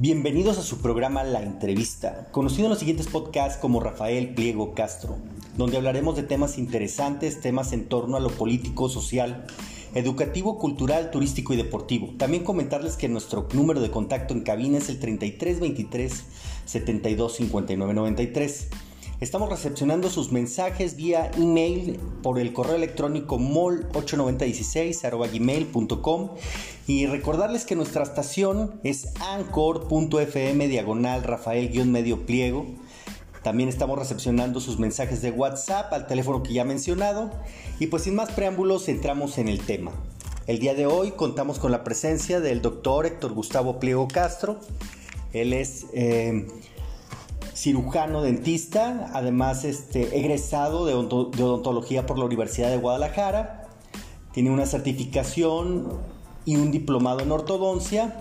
Bienvenidos a su programa La Entrevista, conocido en los siguientes podcasts como Rafael Pliego Castro, donde hablaremos de temas interesantes, temas en torno a lo político, social, educativo, cultural, turístico y deportivo. También comentarles que nuestro número de contacto en cabina es el 3323 725993. Estamos recepcionando sus mensajes vía email por el correo electrónico mol8916.gmail.com y recordarles que nuestra estación es anchor.fm diagonal Rafael-medio pliego. También estamos recepcionando sus mensajes de WhatsApp al teléfono que ya he mencionado. Y pues sin más preámbulos entramos en el tema. El día de hoy contamos con la presencia del doctor Héctor Gustavo Pliego Castro. Él es... Eh, cirujano dentista, además este, egresado de, odontología por la Universidad de Guadalajara, tiene una certificación y un diplomado en ortodoncia,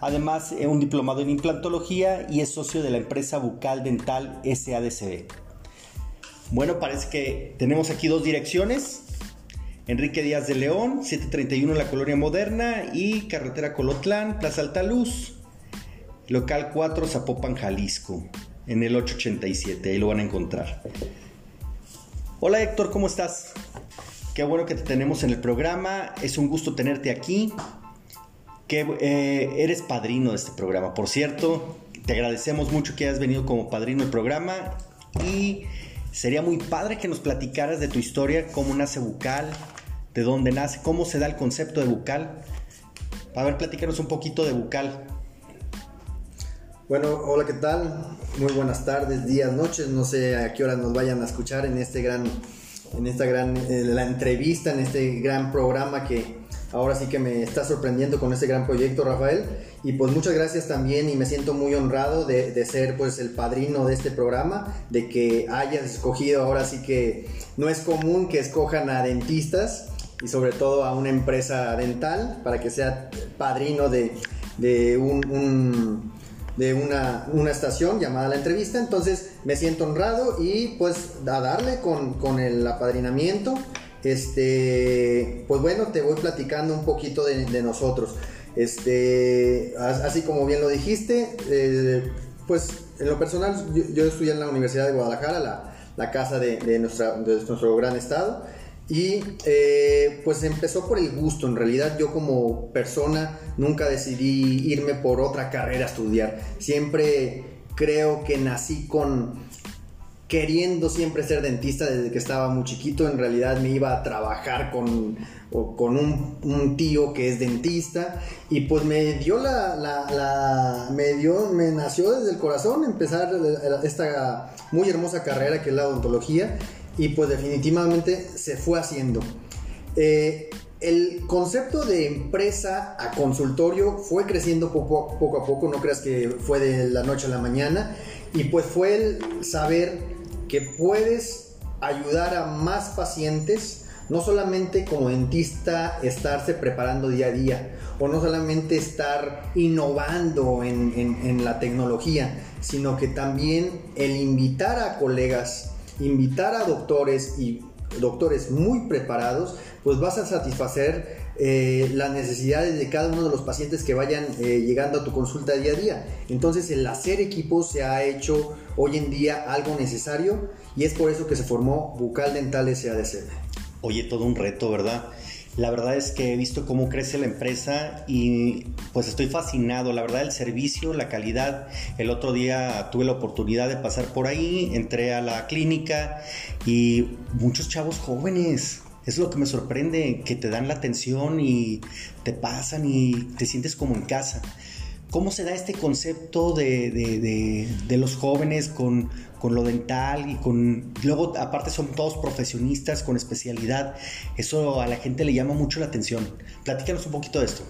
además eh, un diplomado en implantología y es socio de la empresa Bucal Dental SADCB. Bueno, parece que tenemos aquí dos direcciones. Enrique Díaz de León, 731 en la Colonia Moderna y Carretera Colotlán, Plaza Altaluz. Local 4, Zapopan, Jalisco, en el 887, ahí lo van a encontrar. Hola Héctor, ¿cómo estás? Qué bueno que te tenemos en el programa, es un gusto tenerte aquí. Que eh, eres padrino de este programa, por cierto, te agradecemos mucho que hayas venido como padrino del programa y sería muy padre que nos platicaras de tu historia, cómo nace Bucal, de dónde nace, cómo se da el concepto de Bucal. A ver, platícanos un poquito de Bucal. Bueno, hola, ¿qué tal? Muy buenas tardes, días, noches. No sé a qué hora nos vayan a escuchar en este gran, en esta gran, eh, la entrevista, en este gran programa que ahora sí que me está sorprendiendo con este gran proyecto, Rafael. Y pues muchas gracias también y me siento muy honrado de, de, ser pues el padrino de este programa, de que hayas escogido ahora sí que no es común que escojan a dentistas y sobre todo a una empresa dental para que sea padrino de, de un de una, estación llamada La Entrevista. Entonces me siento honrado y pues a darle con, el apadrinamiento. Este, pues bueno, te voy platicando un poquito de, nosotros. Este, así como bien lo dijiste, eh, pues en lo personal yo, estudié en la Universidad de Guadalajara, la, casa de, nuestra, de nuestro gran estado. Y eh, pues empezó por el gusto, en realidad yo como persona nunca decidí irme por otra carrera a estudiar, siempre creo que nací con queriendo siempre ser dentista desde que estaba muy chiquito, en realidad me iba a trabajar con, con un, tío que es dentista. Y pues me dio la, la, me dio, me nació desde el corazón empezar esta muy hermosa carrera que es la odontología y pues definitivamente se fue haciendo. Eh, el concepto de empresa a consultorio fue creciendo poco, a poco, no creas que fue de la noche a la mañana, y pues fue el saber que puedes ayudar a más pacientes, no solamente como dentista estarse preparando día a día, o no solamente estar innovando en, en la tecnología, sino que también el invitar a colegas invitar a doctores y doctores muy preparados, pues vas a satisfacer eh, las necesidades de cada uno de los pacientes que vayan eh, llegando a tu consulta día a día. Entonces el hacer equipo se ha hecho hoy en día algo necesario y es por eso que se formó Bucal Dental SADC. Oye, todo un reto, ¿verdad? La verdad es que he visto cómo crece la empresa y pues estoy fascinado. La verdad el servicio, la calidad. El otro día tuve la oportunidad de pasar por ahí, entré a la clínica y muchos chavos jóvenes. Es lo que me sorprende, que te dan la atención y te pasan y te sientes como en casa. ¿Cómo se da este concepto de, los jóvenes con, lo dental y con... Luego, aparte, son todos profesionistas con especialidad. Eso a la gente le llama mucho la atención. Platícanos un poquito de esto.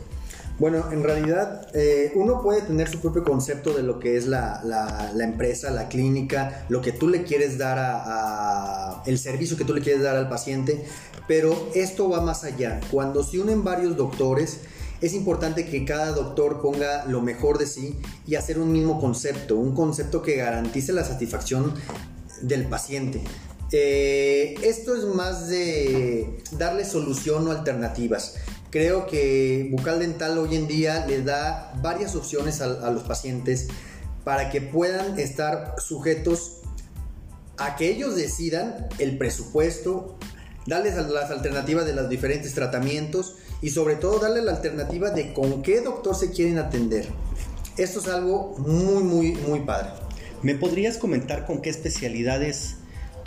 Bueno, en realidad eh, uno puede tener su propio concepto de lo que es la, empresa, la clínica, lo que tú le quieres dar a, el servicio que tú le quieres dar al paciente, pero esto va más allá. Cuando se unen varios doctores, es importante que cada doctor ponga lo mejor de sí y hacer un mismo concepto, un concepto que garantice la satisfacción del paciente. Eh, esto es más de darle solución o alternativas. Creo que Bucal Dental hoy en día le da varias opciones a, a los pacientes para que puedan estar sujetos a que ellos decidan el presupuesto, darles las alternativas de los diferentes tratamientos y sobre todo darle la alternativa de con qué doctor se quieren atender. Esto es algo muy, muy, muy padre. ¿Me podrías comentar con qué especialidades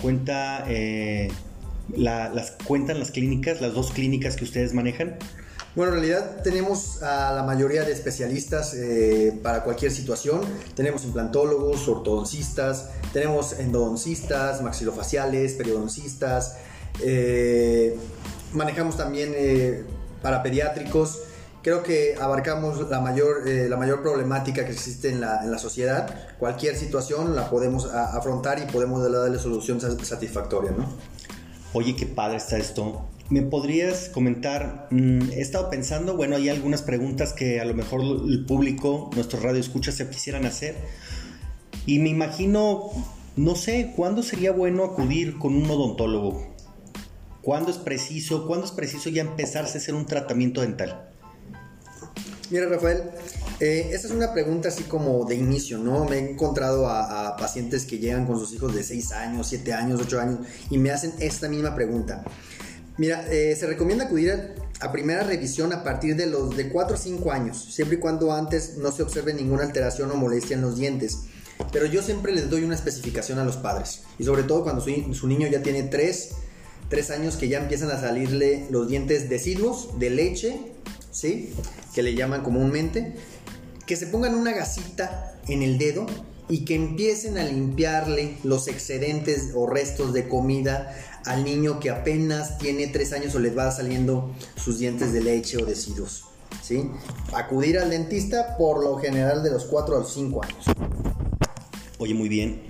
cuenta, eh, las, cuentan las clínicas, las dos clínicas que ustedes manejan? Bueno, en realidad tenemos a la mayoría de especialistas eh, para cualquier situación. Tenemos implantólogos, ortodoncistas, tenemos endodoncistas, maxilofaciales, periodoncistas. Eh, manejamos también para pediátricos. Creo que abarcamos la mayor, la mayor problemática que existe en la, en la sociedad. Cualquier situación la podemos afrontar y podemos darle solución satisfactoria, ¿no? Oye, qué padre está esto. ¿Me podrías comentar? Mm, he estado pensando, bueno, hay algunas preguntas que a lo mejor el público, nuestros radioescuchas se quisieran hacer. Y me imagino, no sé, ¿cuándo sería bueno acudir con un odontólogo? ¿Cuándo es preciso? ¿Cuándo es preciso ya empezarse a hacer un tratamiento dental? Mira, Rafael, eh, esta es una pregunta así como de inicio, ¿no? Me he encontrado a, pacientes que llegan con sus hijos de 6 años, 7 años, 8 años y me hacen esta misma pregunta. Mira, eh, se recomienda acudir a, primera revisión a partir de los de 4 o 5 años, siempre y cuando antes no se observe ninguna alteración o molestia en los dientes. Pero yo siempre les doy una especificación a los padres, y sobre todo cuando su, niño ya tiene 3, 3 años que ya empiezan a salirle los dientes deciduos de leche, ¿sí? Que le llaman comúnmente, que se pongan una gasita en el dedo y que empiecen a limpiarle los excedentes o restos de comida al niño que apenas tiene 3 años o les va saliendo sus dientes de leche o deciduos. ¿sí? Acudir al dentista por lo general de los 4 a los 5 años. Oye, muy bien.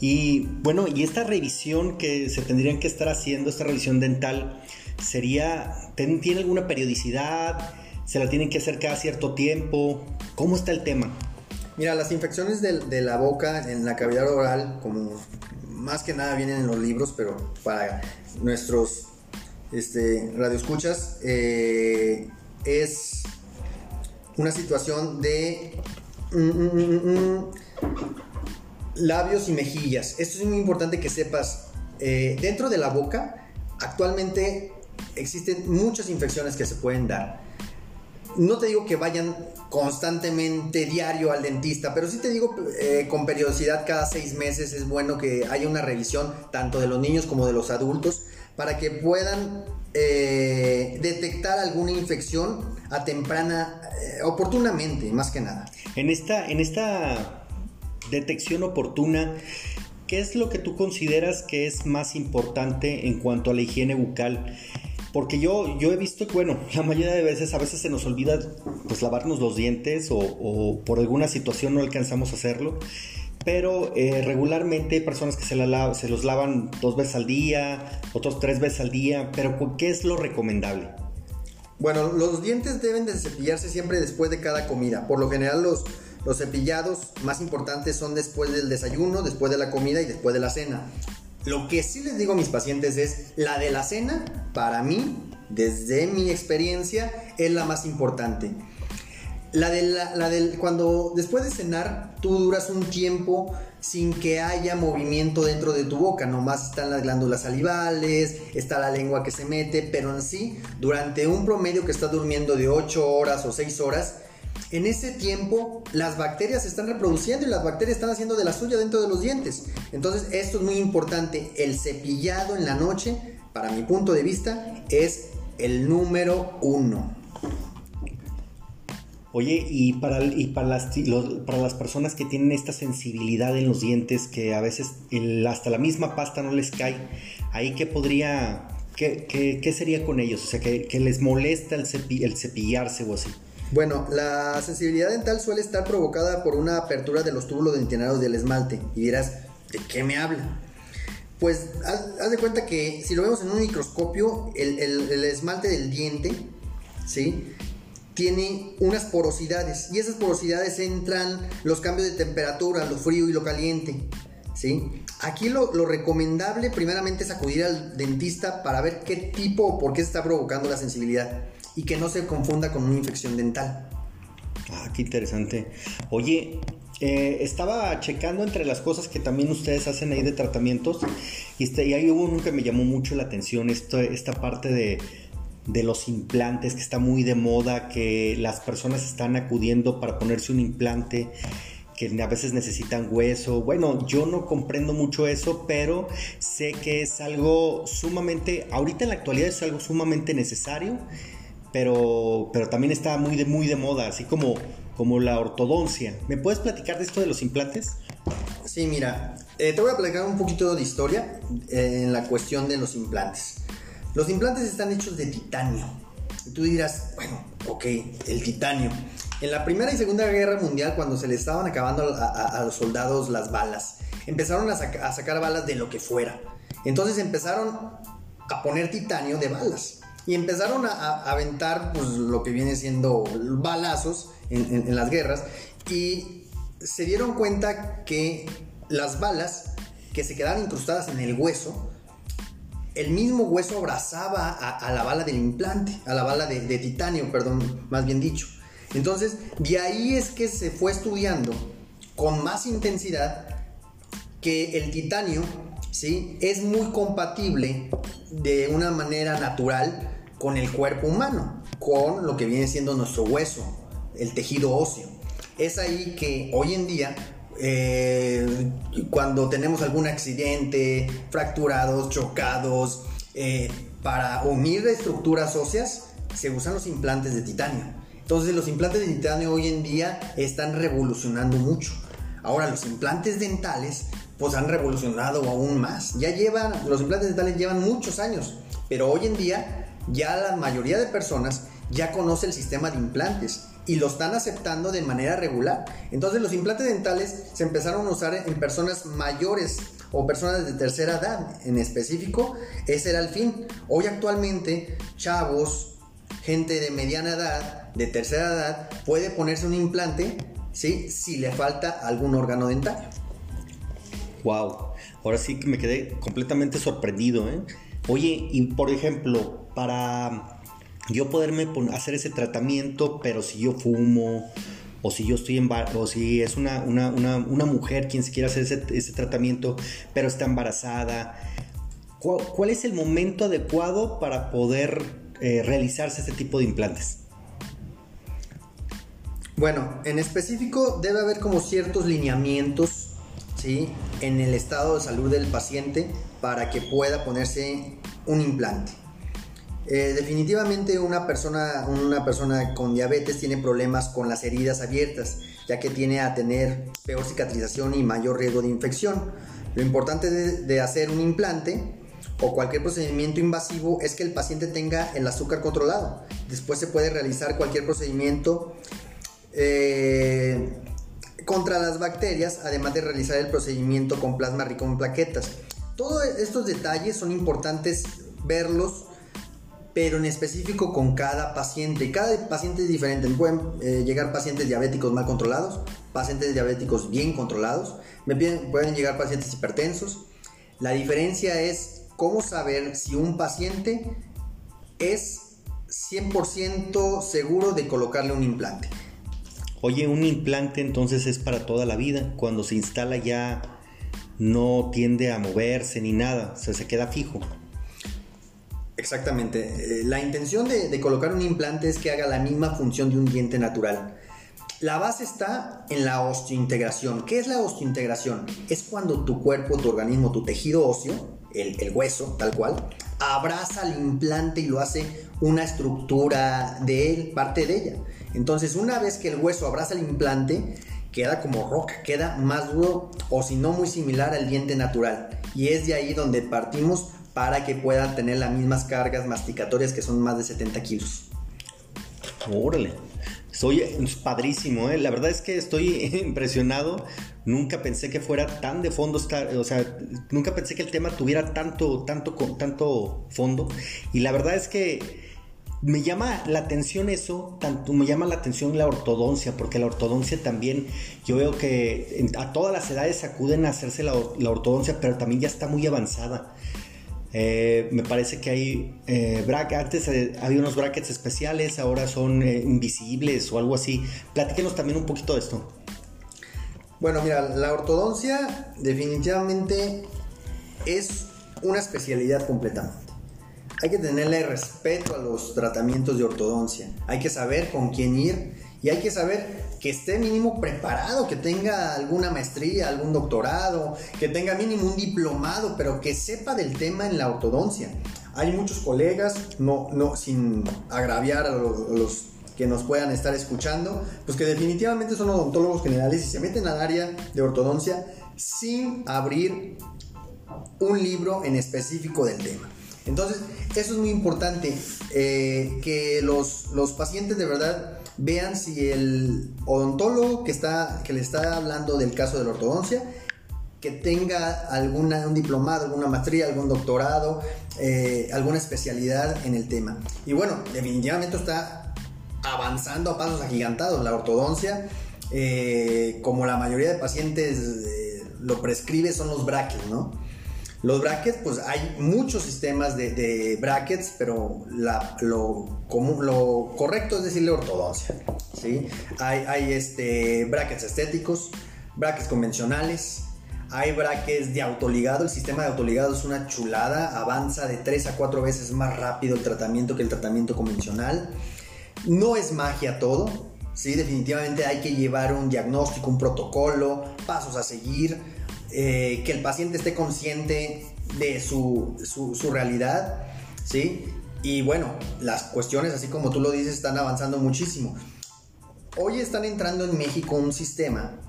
Y bueno, y esta revisión que se tendrían que estar haciendo, esta revisión dental, sería, ¿tiene alguna periodicidad? ¿Se la tienen que hacer cada cierto tiempo? ¿Cómo está el tema? Mira, las infecciones de, la boca en la cavidad oral, como más que nada vienen en los libros, pero para nuestros este, radioescuchas, eh, es una situación de mm, mm, mm, labios y mejillas. Esto es muy importante que sepas. Eh, dentro de la boca, actualmente existen muchas infecciones que se pueden dar no te digo que vayan constantemente diario al dentista, pero sí te digo eh, con periodicidad cada seis meses es bueno que haya una revisión tanto de los niños como de los adultos para que puedan eh, detectar alguna infección a temprana, oportunamente, más que nada. En esta, en esta detección oportuna, ¿qué es lo que tú consideras que es más importante en cuanto a la higiene bucal? Porque yo, yo he visto que, bueno, la mayoría de veces a veces se nos olvida pues lavarnos los dientes o, por alguna situación no alcanzamos a hacerlo. Pero eh, regularmente hay personas que se, la, se los lavan dos veces al día, otros tres veces al día. Pero ¿qué es lo recomendable? Bueno, los dientes deben de cepillarse siempre después de cada comida. Por lo general los, los cepillados más importantes son después del desayuno, después de la comida y después de la cena. Lo que sí les digo a mis pacientes es, la de la cena, para mí, desde mi experiencia, es la más importante. La de la, cuando después de cenar tú duras un tiempo sin que haya movimiento dentro de tu boca, nomás están las glándulas salivales, está la lengua que se mete, pero en sí, durante un promedio que estás durmiendo de 8 horas o 6 horas, en ese tiempo las bacterias se están reproduciendo y las bacterias están haciendo de la suya dentro de los dientes. Entonces esto es muy importante. El cepillado en la noche, para mi punto de vista, es el número uno. Oye, y para, las, personas que tienen esta sensibilidad en los dientes, que a veces hasta la misma pasta no les cae, ahí qué podría, qué, sería con ellos? O sea, que, les molesta el cepillarse o así. Bueno, la sensibilidad dental suele estar provocada por una apertura de los túbulos dentinados del esmalte. Y dirás, ¿de qué me habla? Pues haz, de cuenta que si lo vemos en un microscopio, el, esmalte del diente, ¿sí? Tiene unas porosidades y esas porosidades entran los cambios de temperatura, lo frío y lo caliente, ¿sí? Aquí lo, lo recomendable primeramente es acudir al dentista para ver qué tipo o por qué se está provocando la sensibilidad. Y que no se confunda con una infección dental. Ah, qué interesante. Oye, eh, estaba checando entre las cosas que también ustedes hacen ahí de tratamientos y, este, y hay uno que me llamó mucho la atención, esto, esta parte de, de los implantes que está muy de moda, que las personas están acudiendo para ponerse un implante que a veces necesitan hueso. Bueno, yo no comprendo mucho eso, pero sé que es algo sumamente, ahorita en la actualidad es algo sumamente necesario, pero, pero también está muy de, muy de moda, así como, como la ortodoncia. ¿Me puedes platicar de esto de los implantes? Sí, mira, eh, te voy a platicar un poquito de historia eh, en la cuestión de los implantes. Los implantes están hechos de titanio. Y tú dirás, bueno, ok, el titanio. En la Primera y Segunda Guerra Mundial, cuando se le estaban acabando a, los soldados las balas, empezaron a, sacar balas de lo que fuera. Entonces empezaron a poner titanio de balas. Y empezaron a, aventar pues, lo que viene siendo balazos en, las guerras. Y se dieron cuenta que las balas que se quedaban incrustadas en el hueso, el mismo hueso abrazaba a, la bala del implante, a la bala de, de, titanio, perdón, más bien dicho. Entonces, de ahí es que se fue estudiando con más intensidad que el titanio, ¿sí? Es muy compatible de una manera natural con el cuerpo humano, con lo que viene siendo nuestro hueso, el tejido óseo. Es ahí que hoy en día eh, cuando tenemos algún accidente, fracturados, chocados, eh, para unir estructuras óseas se usan los implantes de titanio. Entonces los implantes de titanio hoy en día están revolucionando mucho. Ahora los implantes dentales pues han revolucionado aún más. Ya llevan, los implantes dentales llevan muchos años, pero hoy en día ya la mayoría de personas ya conoce el sistema de implantes y lo están aceptando de manera regular. Entonces los implantes dentales se empezaron a usar en personas mayores o personas de tercera edad en específico. Ese era el fin. Hoy actualmente chavos, gente de mediana edad, de tercera edad, puede ponerse un implante ¿sí? si le falta algún órgano dental. Wow, ahora sí que me quedé completamente sorprendido. ¿eh? Oye, y por ejemplo, para yo poderme hacer ese tratamiento, pero si yo fumo, o si yo estoy en o si es una, una, mujer quien se quiere hacer ese, tratamiento, pero está embarazada, ¿cuál, es el momento adecuado para poder eh, realizarse este tipo de implantes? Bueno, en específico debe haber como ciertos lineamientos ¿sí? en el estado de salud del paciente para que pueda ponerse un implante. Eh, definitivamente una persona, una persona con diabetes tiene problemas con las heridas abiertas, ya que tiene a tener peor cicatrización y mayor riesgo de infección. Lo importante de, hacer un implante o cualquier procedimiento invasivo es que el paciente tenga el azúcar controlado. Después se puede realizar cualquier procedimiento eh, contra las bacterias, además de realizar el procedimiento con plasma rico en plaquetas. Todos estos detalles son importantes verlos pero en específico con cada paciente. Cada paciente es diferente. Pueden eh, llegar pacientes diabéticos mal controlados, pacientes diabéticos bien controlados, me pueden llegar pacientes hipertensos. La diferencia es cómo saber si un paciente es 100% seguro de colocarle un implante. Oye, un implante entonces es para toda la vida. Cuando se instala ya no tiende a moverse ni nada, o sea, se queda fijo. Exactamente. Eh, la intención de, colocar un implante es que haga la misma función de un diente natural. La base está en la osteointegración. ¿Qué es la osteointegración? Es cuando tu cuerpo, tu organismo, tu tejido óseo, el, el, hueso, tal cual, abraza al implante y lo hace una estructura de él, parte de ella. Entonces, una vez que el hueso abraza el implante, queda como roca, queda más duro o si no muy similar al diente natural. Y es de ahí donde partimos para que puedan tener las mismas cargas masticatorias que son más de 70 kilos. Órale. Soy padrísimo, ¿eh? la verdad es que estoy impresionado. Nunca pensé que fuera tan de fondo, o sea, nunca pensé que el tema tuviera tanto, tanto, tanto fondo. Y la verdad es que me llama la atención eso, tanto me llama la atención la ortodoncia, porque la ortodoncia también, yo veo que a todas las edades acuden a hacerse la, la ortodoncia, pero también ya está muy avanzada. Eh, me parece que hay eh, antes eh, había unos brackets especiales, ahora son invisibles o algo así. Platíquenos también un poquito de esto. Bueno, mira, la ortodoncia definitivamente es una especialidad completamente. Hay que tenerle respeto a los tratamientos de ortodoncia. Hay que saber con quién ir y hay que saber que esté mínimo preparado, que tenga alguna maestría, algún doctorado, que tenga mínimo un diplomado, pero que sepa del tema en la ortodoncia. Hay muchos colegas, no, no, sin agraviar a los, que nos puedan estar escuchando, pues que definitivamente son odontólogos generales y se meten al área de ortodoncia sin abrir un libro en específico del tema. Entonces, eso es muy importante, eh, que los, los pacientes de verdad vean si el odontólogo que, está, que le está hablando del caso de la ortodoncia, que tenga alguna, un diplomado, alguna maestría, algún doctorado, eh, alguna especialidad en el tema. Y bueno, definitivamente está avanzando a pasos agigantados la ortodoncia. Eh, como la mayoría de pacientes lo prescribe, son los brackets, ¿no? Los brackets, pues hay muchos sistemas de, brackets, pero lo, correcto es decirle ortodoncia. ¿sí? Hay, este, brackets estéticos, brackets convencionales, hay brackets de autoligado. El sistema de autoligado es una chulada, avanza de 3 a 4 veces más rápido el tratamiento que el tratamiento convencional. No es magia todo, ¿sí? definitivamente hay que llevar un diagnóstico, un protocolo, pasos a seguir eh, que el paciente esté consciente de su, su, realidad, ¿sí? Y bueno, las cuestiones, así como tú lo dices, están avanzando muchísimo. Hoy están entrando en México un sistema,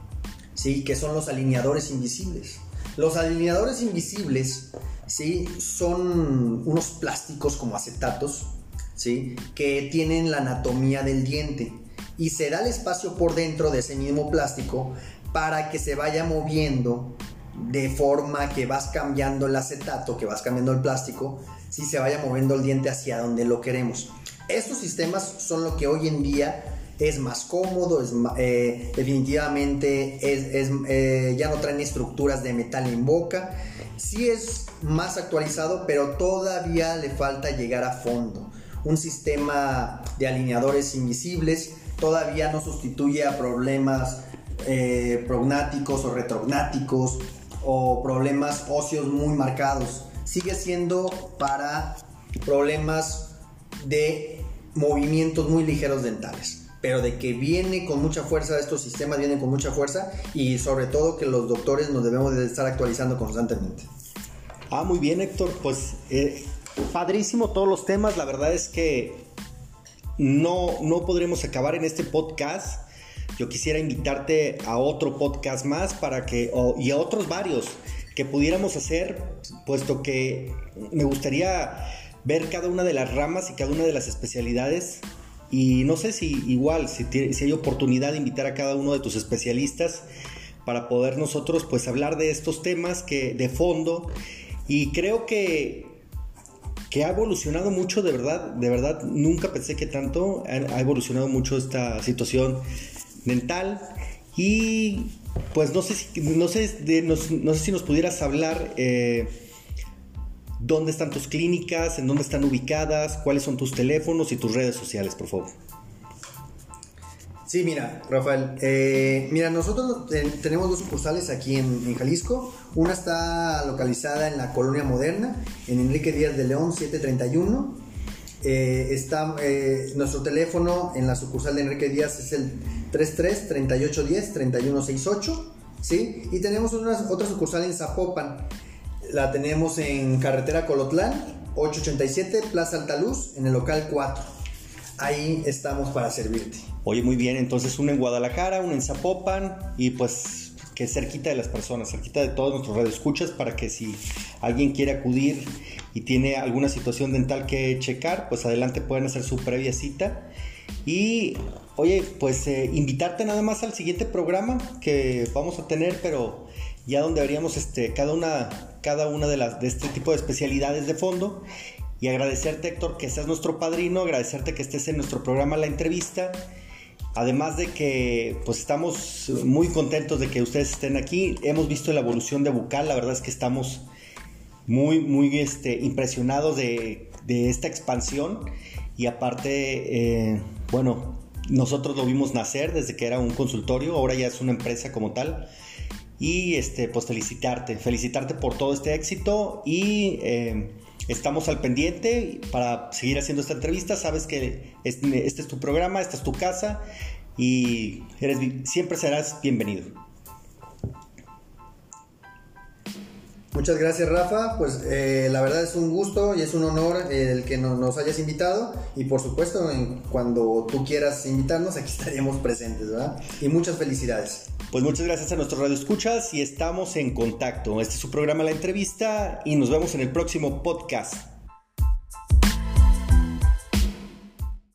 ¿sí? Que son los alineadores invisibles. Los alineadores invisibles, ¿sí? Son unos plásticos como acetatos, ¿sí? Que tienen la anatomía del diente. Y se da el espacio por dentro de ese mismo plástico para que se vaya moviendo de forma que vas cambiando el acetato, que vas cambiando el plástico, si se vaya moviendo el diente hacia donde lo queremos. Estos sistemas son lo que hoy en día es más cómodo, es, eh, definitivamente es, eh, ya no traen estructuras de metal en boca. Sí es más actualizado, pero todavía le falta llegar a fondo. Un sistema de alineadores invisibles todavía no sustituye a problemas eh, prognáticos o retrognáticos o problemas óseos muy marcados. Sigue siendo para problemas de movimientos muy ligeros dentales. Pero de que viene con mucha fuerza, estos sistemas vienen con mucha fuerza y sobre todo que los doctores nos debemos de estar actualizando constantemente. Ah, muy bien Héctor, pues eh, padrísimo todos los temas, la verdad es que no, no podremos acabar en este podcast yo quisiera invitarte a otro podcast más para que, y a otros varios que pudiéramos hacer, puesto que me gustaría ver cada una de las ramas y cada una de las especialidades. Y no sé si igual, si, si hay oportunidad de invitar a cada uno de tus especialistas para poder nosotros pues hablar de estos temas que de fondo y creo que que ha evolucionado mucho de verdad de verdad nunca pensé que tanto ha evolucionado mucho esta situación dental. Y pues no sé si, no sé, no, sé si nos pudieras hablar eh, dónde están tus clínicas, en dónde están ubicadas, cuáles son tus teléfonos y tus redes sociales, por favor. Sí, mira, Rafael, eh, mira, nosotros tenemos dos sucursales aquí en, en, Jalisco. Una está localizada en la Colonia Moderna, en Enrique Díaz de León 731. Eh, está eh, nuestro teléfono en la sucursal de Enrique Díaz es el 33 3810 3168 ¿sí? y tenemos una, otra sucursal en Zapopan. La tenemos en carretera Colotlán 887 Plaza Altaluz en el local 4 ahí estamos para servirte. Oye muy bien entonces una en Guadalajara una en Zapopan y pues que cerquita de las personas, cerquita de todos nuestros radioescuchas, para que si alguien quiere acudir y tiene alguna situación dental que checar, pues adelante pueden hacer su previa cita. Y oye, pues eh, invitarte nada más al siguiente programa que vamos a tener, pero ya donde veríamos este, cada, una, cada una de, las, de este tipo de especialidades de fondo. Y agradecerte, Héctor, que seas nuestro padrino, agradecerte que estés en nuestro programa La Entrevista Además de que pues estamos muy contentos de que ustedes estén aquí. Hemos visto la evolución de Bucal, la verdad es que estamos muy, muy este, impresionados de, esta expansión y aparte, eh, bueno, nosotros lo vimos nacer desde que era un consultorio, ahora ya es una empresa como tal. Y este, pues felicitarte, felicitarte por todo este éxito y eh, estamos al pendiente para seguir haciendo esta entrevista. Sabes que este, este es tu programa, esta es tu casa y eres, siempre serás bienvenido. Muchas gracias Rafa, pues eh, la verdad es un gusto y es un honor el que nos hayas invitado y por supuesto cuando tú quieras invitarnos aquí estaríamos presentes, ¿verdad? Y muchas felicidades. Pues muchas gracias a nuestro Radio Escuchas y estamos en contacto. Este es su programa La Entrevista y nos vemos en el próximo podcast.